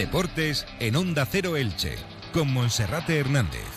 Deportes en Onda Cero Elche, con Monserrate Hernández.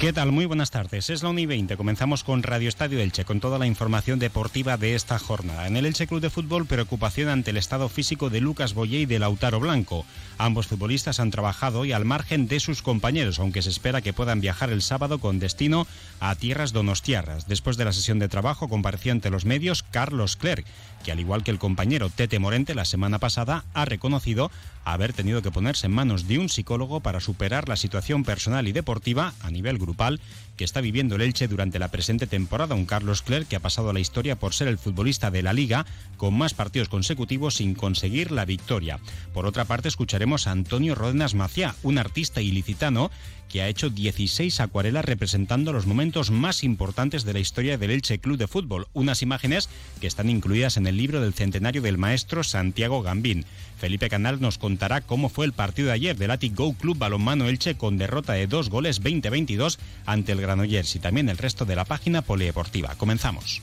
¿Qué tal? Muy buenas tardes. Es la 1 y 20. Comenzamos con Radio Estadio Elche, con toda la información deportiva de esta jornada. En el Elche Club de Fútbol, preocupación ante el estado físico de Lucas Boyé y de Lautaro Blanco. Ambos futbolistas han trabajado hoy al margen de sus compañeros, aunque se espera que puedan viajar el sábado con destino a tierras donostiarras. Después de la sesión de trabajo, compareció ante los medios Carlos Clerc, que al igual que el compañero Tete Morente la semana pasada, ha reconocido haber tenido que ponerse en manos de un psicólogo para superar la situación personal y deportiva a nivel grupal que está viviendo el Elche durante la presente temporada. Un Carlos Clerc que ha pasado a la historia por ser el futbolista de la liga con más partidos consecutivos sin conseguir la victoria. Por otra parte, escucharemos a Antonio Rodenas Maciá, un artista ilicitano que ha hecho 16 acuarelas representando los momentos más importantes de la historia del Elche Club de Fútbol, unas imágenes que están incluidas en el libro del centenario del maestro Santiago Gambín. Felipe Canal nos contará cómo fue el partido de ayer del Atic Club Balonmano Elche con derrota de dos goles 20-22 ante el Granollers y también el resto de la página polideportiva. Comenzamos.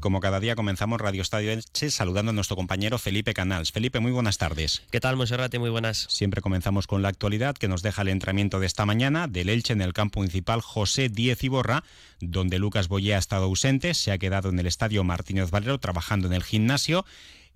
Como cada día comenzamos Radio Estadio Elche saludando a nuestro compañero Felipe Canals. Felipe, muy buenas tardes. ¿Qué tal, Monserrate? Muy buenas. Siempre comenzamos con la actualidad que nos deja el entrenamiento de esta mañana del Elche en el campo municipal José Díez Iborra, donde Lucas Boyé ha estado ausente, se ha quedado en el estadio Martínez Valero trabajando en el gimnasio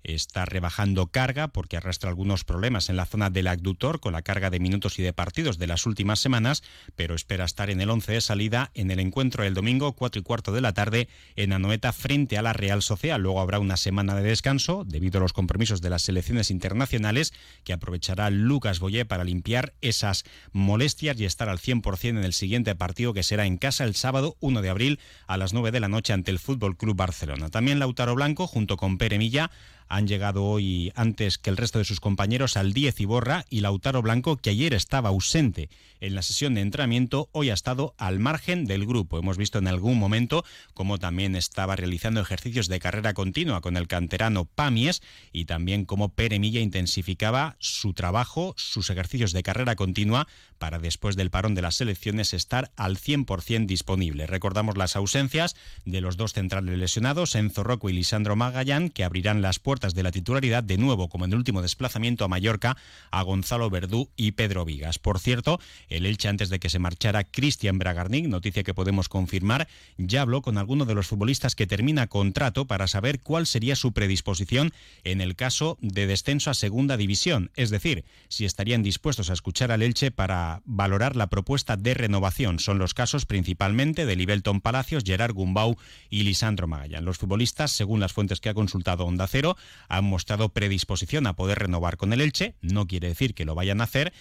está rebajando carga porque arrastra algunos problemas en la zona del abductor con la carga de minutos y de partidos de las últimas semanas, pero espera estar en el 11 de salida en el encuentro del domingo 4 y cuarto de la tarde en Anoeta frente a la Real Social. Luego habrá una semana de descanso debido a los compromisos de las selecciones internacionales que aprovechará Lucas Boyé para limpiar esas molestias y estar al 100% en el siguiente partido que será en casa el sábado 1 de abril a las 9 de la noche ante el Fútbol Club Barcelona. También Lautaro Blanco junto con Pere Milla han llegado hoy antes que el resto de sus compañeros al 10 Iborra y Lautaro Blanco, que ayer estaba ausente en la sesión de entrenamiento, hoy ha estado al margen del grupo. Hemos visto en algún momento cómo también estaba realizando ejercicios de carrera continua con el canterano Pamies y también cómo Pere Milla intensificaba su trabajo, sus ejercicios de carrera continua para después del parón de las selecciones estar al 100% disponible. Recordamos las ausencias de los dos centrales lesionados, Enzo Rocco y Lisandro Magallán, que abrirán las puertas de la titularidad de nuevo, como en el último desplazamiento a Mallorca, a Gonzalo Verdú y Pedro Vigas. Por cierto, el Elche antes de que se marchara Cristian Bragarnik, noticia que podemos confirmar, ya habló con alguno de los futbolistas que termina contrato para saber cuál sería su predisposición en el caso de descenso a segunda división, es decir, si estarían dispuestos a escuchar al Elche para valorar la propuesta de renovación. Son los casos principalmente de Libelton Palacios, Gerard Gumbau y Lisandro Magallán. Los futbolistas, según las fuentes que ha consultado Onda Cero, han mostrado predisposición a poder renovar con el Elche, no quiere decir que lo vayan a hacer,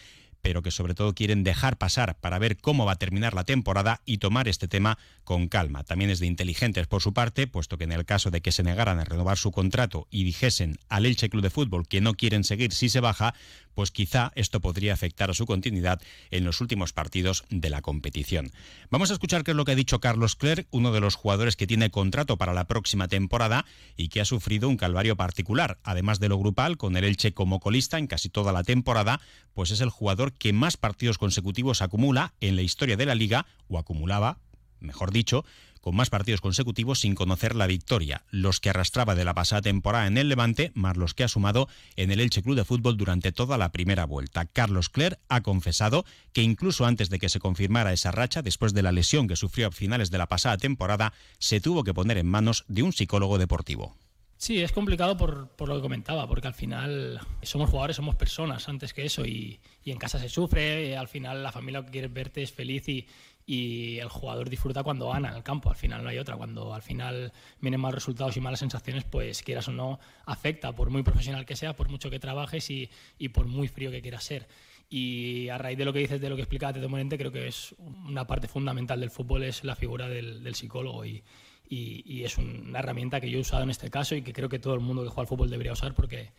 pero que sobre todo quieren dejar pasar para ver cómo va a terminar la temporada y tomar este tema con calma. También es de inteligentes por su parte, puesto que en el caso de que se negaran a renovar su contrato y dijesen al Elche Club de Fútbol que no quieren seguir si se baja, pues quizá esto podría afectar a su continuidad en los últimos partidos de la competición. Vamos a escuchar qué es lo que ha dicho Carlos Clerc, uno de los jugadores que tiene contrato para la próxima temporada y que ha sufrido un calvario particular. Además de lo grupal, con el Elche como colista en casi toda la temporada, pues es el jugador que más partidos consecutivos acumula en la historia de la liga, o acumulaba, mejor dicho, con más partidos consecutivos sin conocer la victoria, los que arrastraba de la pasada temporada en el Levante, más los que ha sumado en el Elche Club de Fútbol durante toda la primera vuelta. Carlos Cler ha confesado que incluso antes de que se confirmara esa racha, después de la lesión que sufrió a finales de la pasada temporada, se tuvo que poner en manos de un psicólogo deportivo. Sí, es complicado por, lo que comentaba, porque al final somos jugadores, somos personas antes que eso y, en casa se sufre, al final la familia que quiere verte es feliz y, y el jugador disfruta cuando gana en el campo, al final no hay otra, cuando al final vienen malos resultados y malas sensaciones, pues quieras o no, afecta, por muy profesional que sea, por mucho que trabajes y, y por muy frío que quieras ser. Y a raíz de lo que dices, de lo que explicaba Tete Morente, creo que es una parte fundamental del fútbol, es la figura del, psicólogo y, y, y, es una herramienta que yo he usado en este caso y que creo que todo el mundo que juega al fútbol debería usar porque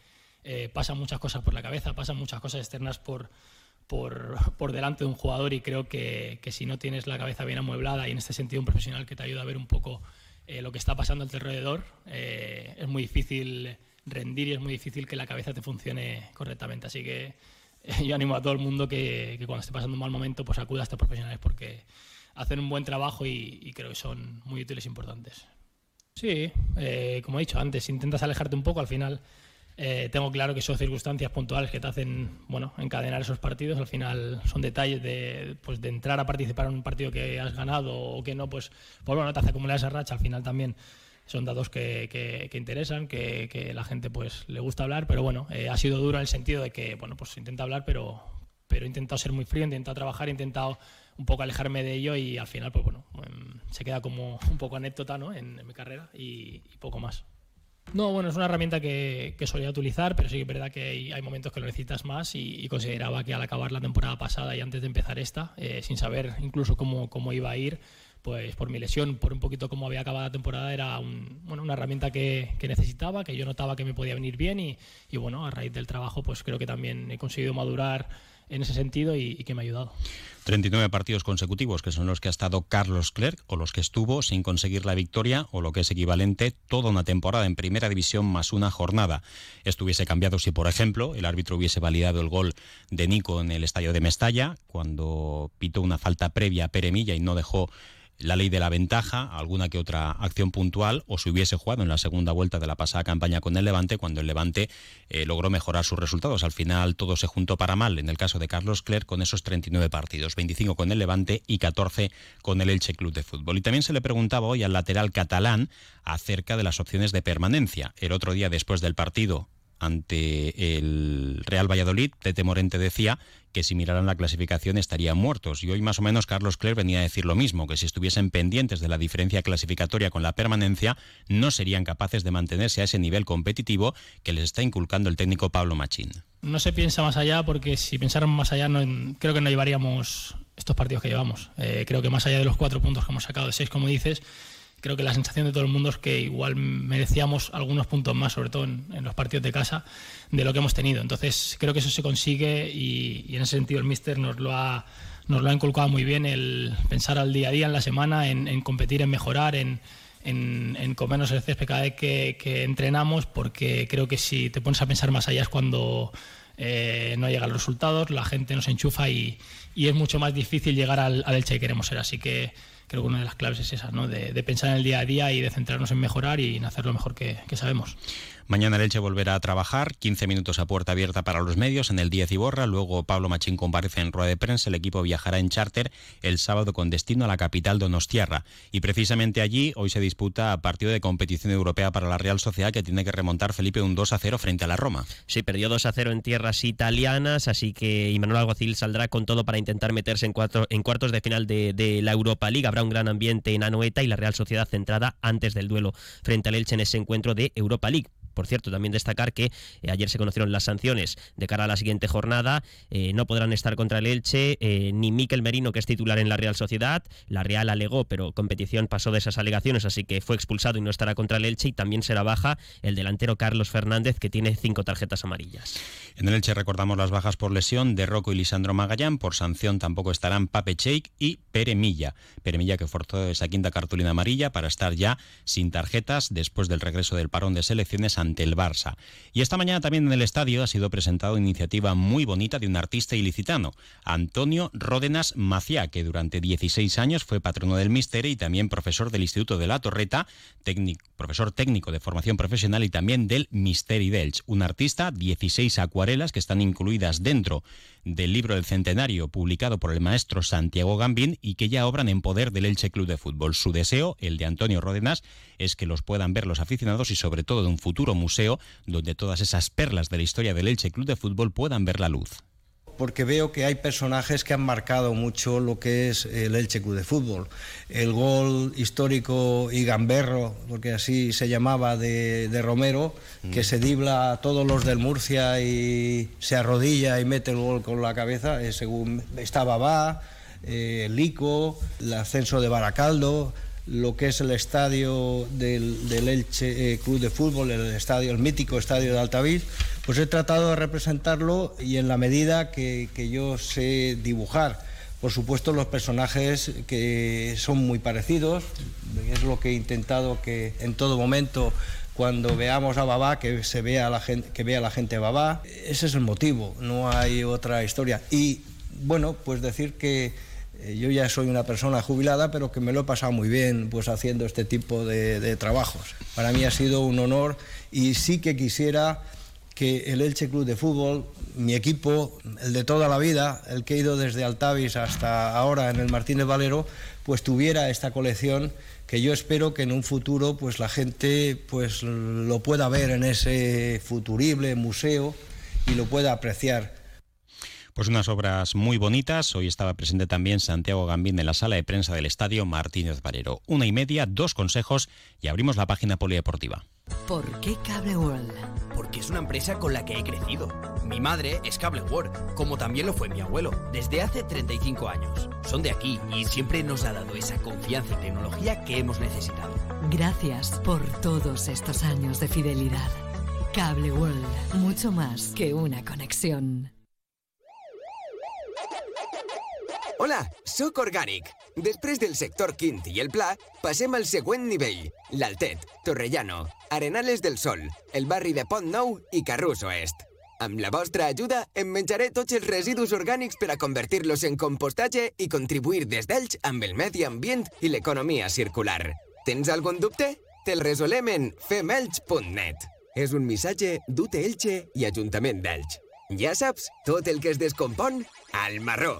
eh, pasan muchas cosas por la cabeza, pasan muchas cosas externas por, por, delante de un jugador y creo que, si no tienes la cabeza bien amueblada y en este sentido un profesional que te ayuda a ver un poco eh, lo que está pasando a tu alrededor, eh, es muy difícil rendir y es muy difícil que la cabeza te funcione correctamente. Así que yo animo a todo el mundo que, cuando esté pasando un mal momento pues acuda a estos profesionales porque hacen un buen trabajo y, creo que son muy útiles e importantes. Sí, eh, como he dicho antes, intentas alejarte un poco, al final eh, tengo claro que son circunstancias puntuales que te hacen bueno, encadenar esos partidos. Al final son detalles de, pues, de entrar a participar en un partido que has ganado o que no, pues, pues bueno, te hace acumular esa racha. Al final también son datos que, que, interesan, que, que, la gente pues le gusta hablar, pero bueno, eh, ha sido duro en el sentido de que, bueno, pues intenta hablar, pero, pero he intentado ser muy frío, he intentado trabajar, he intentado un poco alejarme de ello y al final, pues bueno, em, se queda como un poco anécdota ¿no? en, mi carrera y poco más. No, bueno, es una herramienta que, que solía utilizar, pero sí que es verdad que hay, momentos que lo necesitas más y, consideraba que al acabar la temporada pasada y antes de empezar esta, eh, sin saber incluso cómo, cómo iba a ir, pues por mi lesión, por un poquito cómo había acabado la temporada, era bueno, una herramienta que, que, necesitaba, que yo notaba que me podía venir bien y, y, bueno, a raíz del trabajo pues creo que también he conseguido madurar en ese sentido y, que me ha ayudado. 39 partidos consecutivos, que son los que ha estado Carlos Clerc, o los que estuvo sin conseguir la victoria, o lo que es equivalente, toda una temporada en primera división más una jornada. Estuviese cambiado si, por ejemplo, el árbitro hubiese validado el gol de Nico en el estadio de Mestalla, cuando pitó una falta previa a Peremilla y no dejó la ley de la ventaja, alguna que otra acción puntual, o si hubiese jugado en la segunda vuelta de la pasada campaña con el Levante, cuando el Levante eh, logró mejorar sus resultados. Al final todo se juntó para mal, en el caso de Carlos Clerc, con esos 39 partidos, 25 con el Levante y 14 con el Elche Club de Fútbol. Y también se le preguntaba hoy al lateral catalán acerca de las opciones de permanencia. El otro día, después del partido, ante el Real Valladolid, Tete Morente decía que si miraran la clasificación estarían muertos. Y hoy más o menos Carlos Cler venía a decir lo mismo, que si estuviesen pendientes de la diferencia clasificatoria con la permanencia, no serían capaces de mantenerse a ese nivel competitivo que les está inculcando el técnico Pablo Machín. No se piensa más allá porque si pensáramos más allá creo que no llevaríamos estos partidos que llevamos. Eh, creo que más allá de los cuatro puntos que hemos sacado de seis, como dices, creo que la sensación de todo el mundo es que igual merecíamos algunos puntos más, sobre todo en, los partidos de casa, de lo que hemos tenido. Entonces creo que eso se consigue y, en ese sentido el míster nos lo ha nos lo ha inculcado muy bien el pensar al día a día, en la semana, en, competir, en mejorar, en, en, comernos el césped cada vez que, entrenamos, porque creo que si te pones a pensar más allá es cuando eh, no llegan los resultados, la gente nos enchufa y, es mucho más difícil llegar al, al Elche que queremos ser. Así que creo que una de las claves es esa, ¿no? de, pensar en el día a día y de centrarnos en mejorar y en hacer lo mejor que, que sabemos. Mañana el Elche volverá a trabajar, 15 minutos a puerta abierta para los medios en el 10 y borra, luego Pablo Machín comparece en rueda de prensa, el equipo viajará en charter el sábado con destino a la capital donostiarra y precisamente allí hoy se disputa partido de competición europea para la Real Sociedad que tiene que remontar Felipe un 2 a 0 frente a la Roma. Sí, perdió 2 a 0 en tierras italianas, así que Imanuel Alguacil saldrá con todo para intentar meterse en, en cuartos de final de, de, la Europa League. Habrá un gran ambiente en Anoeta y la Real Sociedad centrada antes del duelo frente al Elche en ese encuentro de Europa League. Por cierto, también destacar que eh, ayer se conocieron las sanciones de cara a la siguiente jornada. Eh, no podrán estar contra el Elche eh, ni Miquel Merino, que es titular en la Real Sociedad. La Real alegó, pero competición pasó de esas alegaciones, así que fue expulsado y no estará contra el Elche. Y también será baja el delantero Carlos Fernández, que tiene cinco tarjetas amarillas. En el Elche recordamos las bajas por lesión de Rocco y Lisandro Magallán. Por sanción tampoco estarán Pape Cheik y Pere Milla. Pere Milla que forzó esa quinta cartulina amarilla para estar ya sin tarjetas después del regreso del parón de selecciones ante el Barça. Y esta mañana también en el estadio ha sido presentada una iniciativa muy bonita de un artista ilicitano, Antonio Ródenas Maciá, que durante 16 años fue patrono del Misterio y también profesor del Instituto de la Torreta, profesor técnico de formación profesional y también del Misteri Delch. Un artista, 16 acuarelas que están incluidas dentro del libro del centenario publicado por el maestro Santiago Gambín y que ya obran en poder del Elche Club de Fútbol. Su deseo, el de Antonio Ródenas, es que los puedan ver los aficionados y sobre todo de un futuro museo donde todas esas perlas de la historia del Elche Club de Fútbol puedan ver la luz porque veo que hay personajes que han marcado mucho lo que es el Elche Club de Fútbol. El gol histórico y gamberro, porque así se llamaba, de, Romero, que se dibla a todos los del Murcia y se arrodilla y mete el gol con la cabeza, eh, según estaba va, eh, Lico, el ascenso de Baracaldo, lo que es el estadio del, del Elche eh, Club de Fútbol, el estadio, el mítico estadio de Altavís, pues he tratado de representarlo y en la medida que, que yo sé dibujar. Por supuesto, los personajes que son muy parecidos, es lo que he intentado que en todo momento cuando veamos a Babá, que se vea la gente, que vea la gente Babá. Ese es el motivo, no hay otra historia. Y bueno, pues decir que eh, yo ya soy una persona jubilada, pero que me lo he pasado muy bien pues haciendo este tipo de, trabajos. Para mí ha sido un honor y sí que quisiera que el Elche Club de Fútbol, mi equipo, el de toda la vida, el que he ido desde Altavis hasta ahora en el Martínez Valero, pues tuviera esta colección que yo espero que en un futuro pues la gente pues lo pueda ver en ese futurible museo y lo pueda apreciar. Pues unas obras muy bonitas. Hoy estaba presente también Santiago Gambín en la sala de prensa del estadio Martínez Valero. Una y media, dos consejos y abrimos la página polideportiva. ¿Por qué Cable World? Porque es una empresa con la que he crecido. Mi madre es Cable World, como también lo fue mi abuelo, desde hace 35 años. Son de aquí y siempre nos ha dado esa confianza y tecnología que hemos necesitado. Gracias por todos estos años de fidelidad. Cable World, mucho más que una conexión. Hola, sóc Orgànic. Després del sector quint i el pla, passem al següent nivell. L'Altet, Torrellano, Arenales del Sol, el barri de Pont Nou i Carrús Oest. Amb la vostra ajuda, em menjaré tots els residus orgànics per a convertir-los en compostatge i contribuir des d'ells amb el medi ambient i l'economia circular. Tens algun dubte? Te'l resolem en femelch.net. És un missatge d'UT Elche i Ajuntament d'Elx. Ja saps, tot el que es descompon, al marró.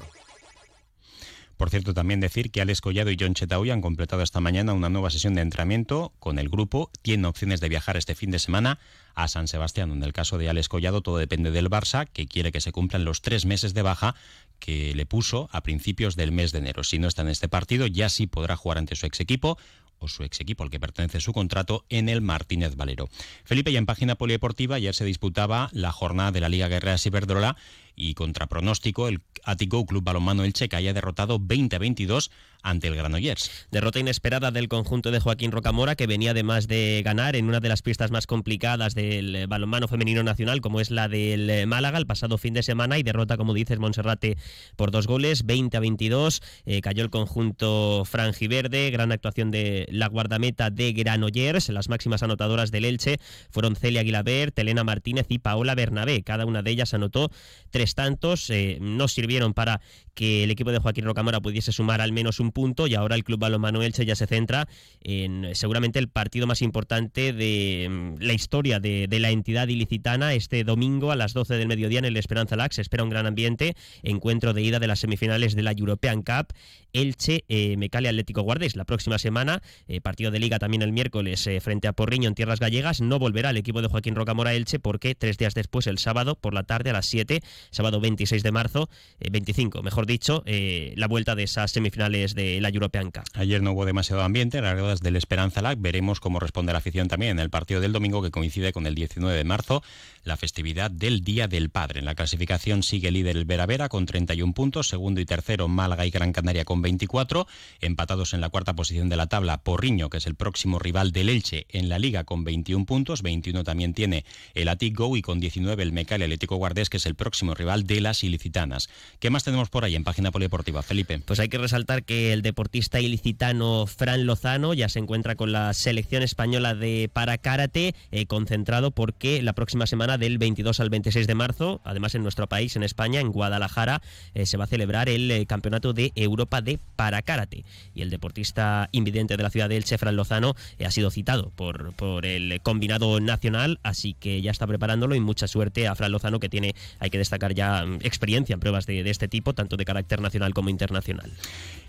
Por cierto, también decir que Alex Collado y John Chetaoy han completado esta mañana una nueva sesión de entrenamiento con el grupo. Tienen opciones de viajar este fin de semana a San Sebastián. En el caso de Alex Collado, todo depende del Barça, que quiere que se cumplan los tres meses de baja que le puso a principios del mes de enero. Si no está en este partido, ya sí podrá jugar ante su ex equipo o su ex equipo al que pertenece su contrato en el Martínez Valero. Felipe, ya en página polideportiva ayer se disputaba la jornada de la Liga Guerrera Ciberdrola y contra pronóstico el Atico Club Balonmano Elche que haya derrotado 20 a 22 ante el Granollers. Derrota inesperada del conjunto de Joaquín Rocamora que venía además de ganar en una de las pistas más complicadas del balonmano femenino nacional como es la del Málaga el pasado fin de semana y derrota como dices Monserrate por dos goles 20 a 22 eh, cayó el conjunto franjiverde gran actuación de la guardameta de Granollers las máximas anotadoras del Elche fueron Celia Aguilaber, Telena Martínez y Paola Bernabé cada una de ellas anotó tres tantos eh, no sirvieron para que el equipo de Joaquín Rocamora pudiese sumar al menos un punto y ahora el Club Balonmano Elche ya se centra en seguramente el partido más importante de mm, la historia de, la entidad ilicitana este domingo a las 12 del mediodía en el Esperanza Lax. Se espera un gran ambiente, encuentro de ida de las semifinales de la European Cup, Elche, eh, Mecale Atlético Guardés. La próxima semana, eh, partido de liga también el miércoles eh, frente a Porriño en Tierras Gallegas. No volverá el equipo de Joaquín Rocamora Elche porque tres días después, el sábado por la tarde a las 7, sábado 26 de marzo, 25, mejor dicho, la vuelta de esas semifinales de la European Cup. Ayer no hubo demasiado ambiente, las reglas del Esperanza Lac. Veremos cómo responde la afición también en el partido del domingo que coincide con el 19 de marzo, la festividad del Día del Padre. En la clasificación sigue líder el Vera Vera con 31 puntos, segundo y tercero Málaga y Gran Canaria con 24, empatados en la cuarta posición de la tabla Porriño, que es el próximo rival del Elche en la liga con 21 puntos, 21 también tiene el Atic Go y con 19 el Mecal Atlético Guardés, que es el próximo rival de las ilicitanas. ¿Qué más tenemos por ahí en página polideportiva, Felipe? Pues hay que resaltar que el deportista ilicitano Fran Lozano ya se encuentra con la selección española de parakarate eh, concentrado porque la próxima semana del 22 al 26 de marzo, además en nuestro país, en España, en Guadalajara, eh, se va a celebrar el eh, Campeonato de Europa de Parakarate. Y el deportista invidente de la ciudad de Elche, Fran Lozano, ha sido citado por, por el combinado nacional, así que ya está preparándolo y mucha suerte a Fran Lozano que tiene, hay que destacar ya mm, experiencia en pruebas de este tipo, tanto de carácter nacional como internacional.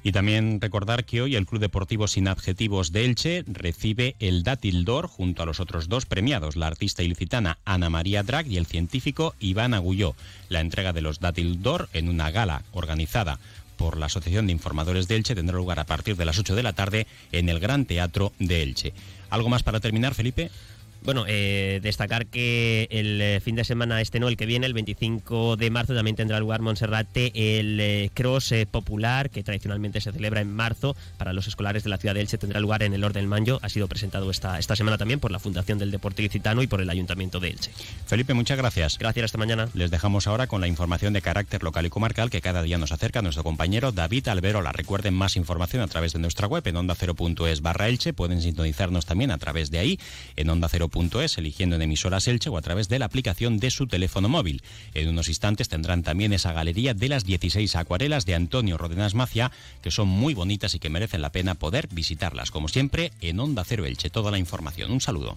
Y también recordar que hoy el Club Deportivo Sin Adjetivos de Elche recibe el Dátil d'Or junto a los otros dos premiados, la artista ilicitana Ana María Drag y el científico Iván Agulló. La entrega de los Dátil d'Or en una gala organizada por la Asociación de Informadores de Elche tendrá lugar a partir de las 8 de la tarde en el Gran Teatro de Elche. ¿Algo más para terminar, Felipe? Bueno, eh, destacar que el eh, fin de semana este no, el que viene, el 25 de marzo, también tendrá lugar Monserrate el eh, cross popular que tradicionalmente se celebra en marzo para los escolares de la ciudad de Elche tendrá lugar en el Orden Manjo. Ha sido presentado esta, esta semana también por la Fundación del Deporte Licitano y por el Ayuntamiento de Elche. Felipe, muchas gracias. Gracias, hasta mañana. Les dejamos ahora con la información de carácter local y comarcal que cada día nos acerca nuestro compañero David Alberola. Recuerden más información a través de nuestra web en onda0.es barra Elche. Pueden sintonizarnos también a través de ahí en onda 0 eligiendo en emisoras Elche o a través de la aplicación de su teléfono móvil. En unos instantes tendrán también esa galería de las 16 acuarelas de Antonio Rodenas Macia, que son muy bonitas y que merecen la pena poder visitarlas. Como siempre, en Onda Cero Elche, toda la información. Un saludo.